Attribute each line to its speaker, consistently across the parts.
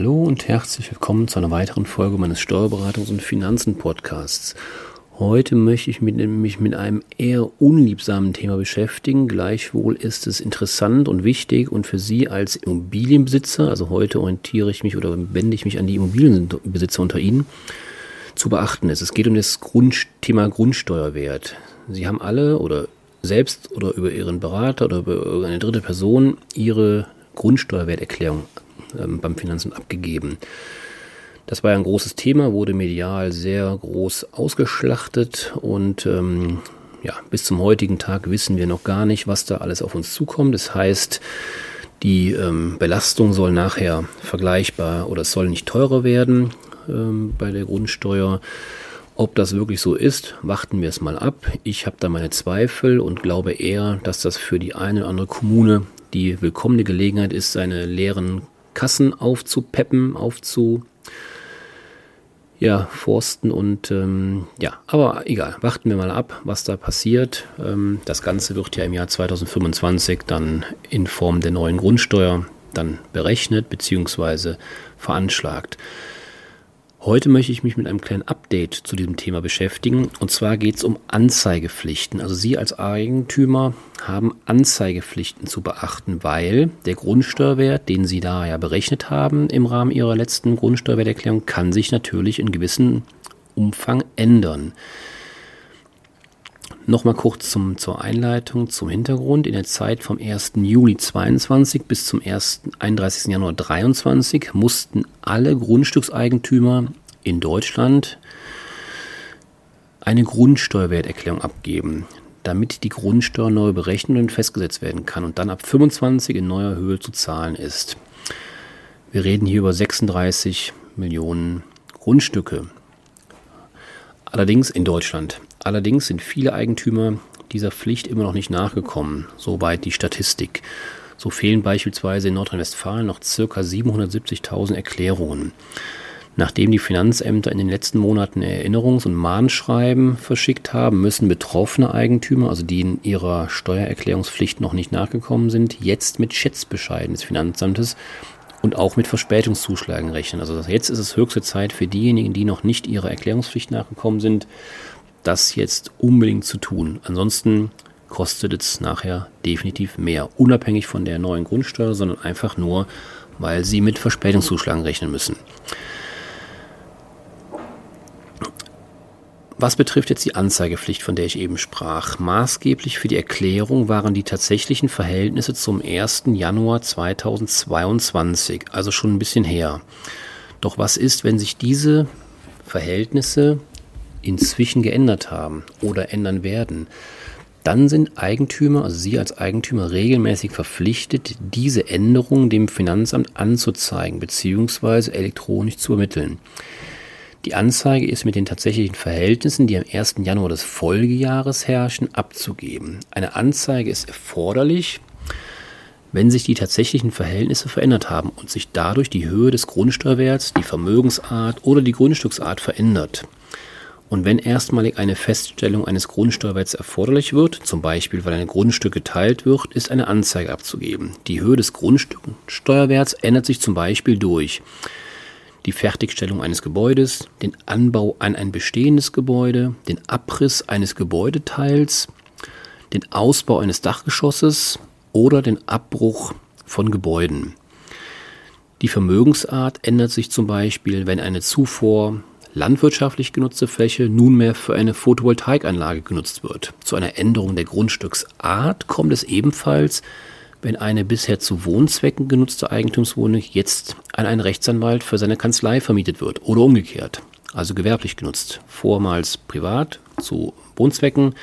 Speaker 1: Hallo und herzlich willkommen zu einer weiteren Folge meines Steuerberatungs- und Finanzen-Podcasts. Heute möchte ich mich mit einem eher unliebsamen Thema beschäftigen. Gleichwohl ist es interessant und wichtig und für Sie als Immobilienbesitzer, also heute orientiere ich mich oder wende ich mich an die Immobilienbesitzer unter Ihnen, zu beachten ist. Es geht um das Grund, Thema Grundsteuerwert. Sie haben alle oder selbst oder über Ihren Berater oder über eine dritte Person Ihre Grundsteuerwerterklärung ähm, beim Finanzamt abgegeben. Das war ja ein großes Thema, wurde medial sehr groß ausgeschlachtet und ähm, ja, bis zum heutigen Tag wissen wir noch gar nicht, was da alles auf uns zukommt. Das heißt, die ähm, Belastung soll nachher vergleichbar oder es soll nicht teurer werden ähm, bei der Grundsteuer. Ob das wirklich so ist, warten wir es mal ab. Ich habe da meine Zweifel und glaube eher, dass das für die eine oder andere Kommune die willkommene Gelegenheit ist, seine leeren Kassen aufzupeppen, aufzu ja, forsten und ähm, ja, aber egal, warten wir mal ab, was da passiert. Ähm, das Ganze wird ja im Jahr 2025 dann in Form der neuen Grundsteuer dann berechnet bzw. veranschlagt. Heute möchte ich mich mit einem kleinen Update zu diesem Thema beschäftigen. Und zwar geht es um Anzeigepflichten. Also Sie als Eigentümer haben Anzeigepflichten zu beachten, weil der Grundsteuerwert, den Sie da ja berechnet haben im Rahmen Ihrer letzten Grundsteuerwerterklärung, kann sich natürlich in gewissem Umfang ändern. Nochmal kurz zum, zur Einleitung, zum Hintergrund. In der Zeit vom 1. Juli 22 bis zum 1. 31. Januar 23 mussten alle Grundstückseigentümer in Deutschland eine Grundsteuerwerterklärung abgeben, damit die Grundsteuer neu berechnet und festgesetzt werden kann und dann ab 25 in neuer Höhe zu zahlen ist. Wir reden hier über 36 Millionen Grundstücke. Allerdings in Deutschland. Allerdings sind viele Eigentümer dieser Pflicht immer noch nicht nachgekommen, soweit die Statistik. So fehlen beispielsweise in Nordrhein-Westfalen noch ca. 770.000 Erklärungen. Nachdem die Finanzämter in den letzten Monaten Erinnerungs- und Mahnschreiben verschickt haben, müssen betroffene Eigentümer, also die in ihrer Steuererklärungspflicht noch nicht nachgekommen sind, jetzt mit Schätzbescheiden des Finanzamtes und auch mit Verspätungszuschlagen rechnen. Also jetzt ist es höchste Zeit für diejenigen, die noch nicht ihrer Erklärungspflicht nachgekommen sind, das jetzt unbedingt zu tun. Ansonsten kostet es nachher definitiv mehr, unabhängig von der neuen Grundsteuer, sondern einfach nur, weil sie mit Verspätungszuschlagen rechnen müssen. Was betrifft jetzt die Anzeigepflicht, von der ich eben sprach, maßgeblich für die Erklärung waren die tatsächlichen Verhältnisse zum 1. Januar 2022, also schon ein bisschen her. Doch was ist, wenn sich diese Verhältnisse inzwischen geändert haben oder ändern werden, dann sind Eigentümer, also Sie als Eigentümer, regelmäßig verpflichtet, diese Änderungen dem Finanzamt anzuzeigen bzw. elektronisch zu ermitteln. Die Anzeige ist mit den tatsächlichen Verhältnissen, die am 1. Januar des Folgejahres herrschen, abzugeben. Eine Anzeige ist erforderlich, wenn sich die tatsächlichen Verhältnisse verändert haben und sich dadurch die Höhe des Grundsteuerwerts, die Vermögensart oder die Grundstücksart verändert. Und wenn erstmalig eine Feststellung eines Grundsteuerwerts erforderlich wird, zum Beispiel weil ein Grundstück geteilt wird, ist eine Anzeige abzugeben. Die Höhe des Grundsteuerwerts ändert sich zum Beispiel durch die Fertigstellung eines Gebäudes, den Anbau an ein bestehendes Gebäude, den Abriss eines Gebäudeteils, den Ausbau eines Dachgeschosses oder den Abbruch von Gebäuden. Die Vermögensart ändert sich zum Beispiel, wenn eine zuvor landwirtschaftlich genutzte Fläche nunmehr für eine Photovoltaikanlage genutzt wird. Zu einer Änderung der Grundstücksart kommt es ebenfalls, wenn eine bisher zu Wohnzwecken genutzte Eigentumswohnung jetzt an einen Rechtsanwalt für seine Kanzlei vermietet wird oder umgekehrt, also gewerblich genutzt. Vormals privat zu Wohnzwecken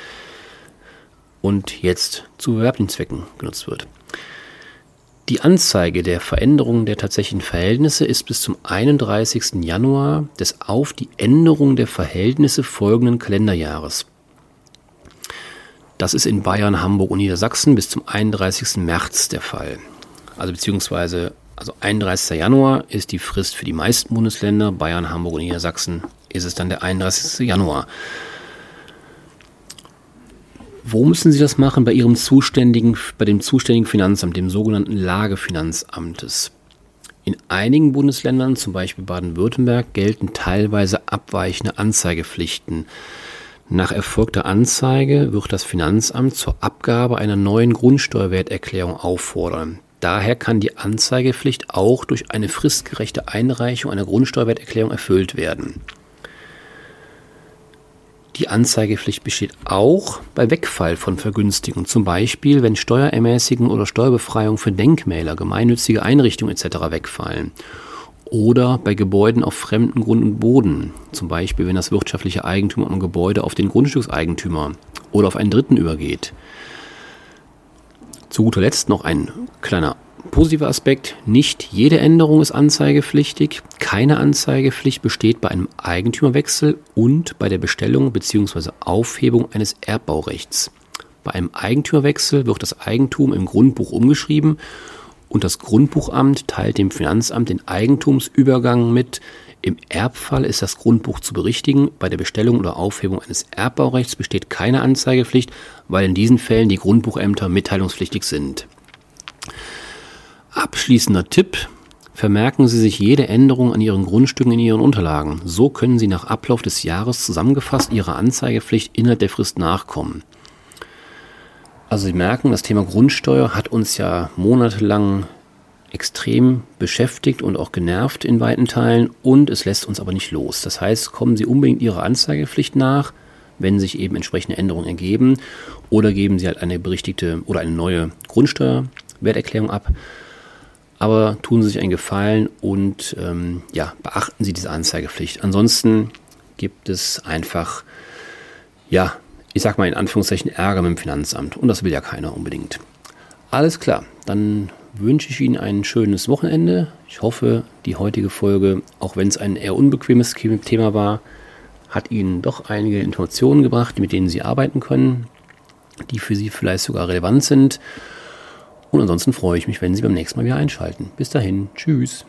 Speaker 1: und jetzt zu gewerblichen Zwecken genutzt wird. Die Anzeige der Veränderung der tatsächlichen Verhältnisse ist bis zum 31. Januar des auf die Änderung der Verhältnisse folgenden Kalenderjahres. Das ist in Bayern, Hamburg und Niedersachsen bis zum 31. März der Fall. Also beziehungsweise also 31. Januar ist die Frist für die meisten Bundesländer, Bayern, Hamburg und Niedersachsen ist es dann der 31. Januar. Wo müssen Sie das machen? Bei Ihrem zuständigen, bei dem zuständigen Finanzamt, dem sogenannten Lagefinanzamtes. In einigen Bundesländern, zum Beispiel Baden-Württemberg, gelten teilweise abweichende Anzeigepflichten. Nach erfolgter Anzeige wird das Finanzamt zur Abgabe einer neuen Grundsteuerwerterklärung auffordern. Daher kann die Anzeigepflicht auch durch eine fristgerechte Einreichung einer Grundsteuerwerterklärung erfüllt werden. Die Anzeigepflicht besteht auch bei Wegfall von Vergünstigungen, zum Beispiel wenn Steuerermäßigung oder Steuerbefreiung für Denkmäler, gemeinnützige Einrichtungen etc. wegfallen. Oder bei Gebäuden auf fremden Grund und Boden, zum Beispiel wenn das wirtschaftliche Eigentum am Gebäude auf den Grundstückseigentümer oder auf einen Dritten übergeht. Zu guter Letzt noch ein kleiner positiver Aspekt. Nicht jede Änderung ist anzeigepflichtig. Keine Anzeigepflicht besteht bei einem Eigentümerwechsel und bei der Bestellung bzw. Aufhebung eines Erbbaurechts. Bei einem Eigentümerwechsel wird das Eigentum im Grundbuch umgeschrieben und das Grundbuchamt teilt dem Finanzamt den Eigentumsübergang mit. Im Erbfall ist das Grundbuch zu berichtigen. Bei der Bestellung oder Aufhebung eines Erbbaurechts besteht keine Anzeigepflicht, weil in diesen Fällen die Grundbuchämter mitteilungspflichtig sind. Abschließender Tipp. Vermerken Sie sich jede Änderung an Ihren Grundstücken in Ihren Unterlagen. So können Sie nach Ablauf des Jahres zusammengefasst Ihrer Anzeigepflicht innerhalb der Frist nachkommen. Also Sie merken, das Thema Grundsteuer hat uns ja monatelang extrem beschäftigt und auch genervt in weiten Teilen und es lässt uns aber nicht los. Das heißt, kommen Sie unbedingt Ihrer Anzeigepflicht nach, wenn sich eben entsprechende Änderungen ergeben oder geben Sie halt eine berichtigte oder eine neue Grundsteuerwerterklärung ab aber tun Sie sich einen Gefallen und ähm, ja, beachten Sie diese Anzeigepflicht. Ansonsten gibt es einfach, ja, ich sag mal in Anführungszeichen Ärger mit dem Finanzamt und das will ja keiner unbedingt. Alles klar, dann wünsche ich Ihnen ein schönes Wochenende. Ich hoffe, die heutige Folge, auch wenn es ein eher unbequemes Thema war, hat Ihnen doch einige Informationen gebracht, mit denen Sie arbeiten können, die für Sie vielleicht sogar relevant sind. Und ansonsten freue ich mich, wenn Sie beim nächsten Mal wieder einschalten. Bis dahin, tschüss.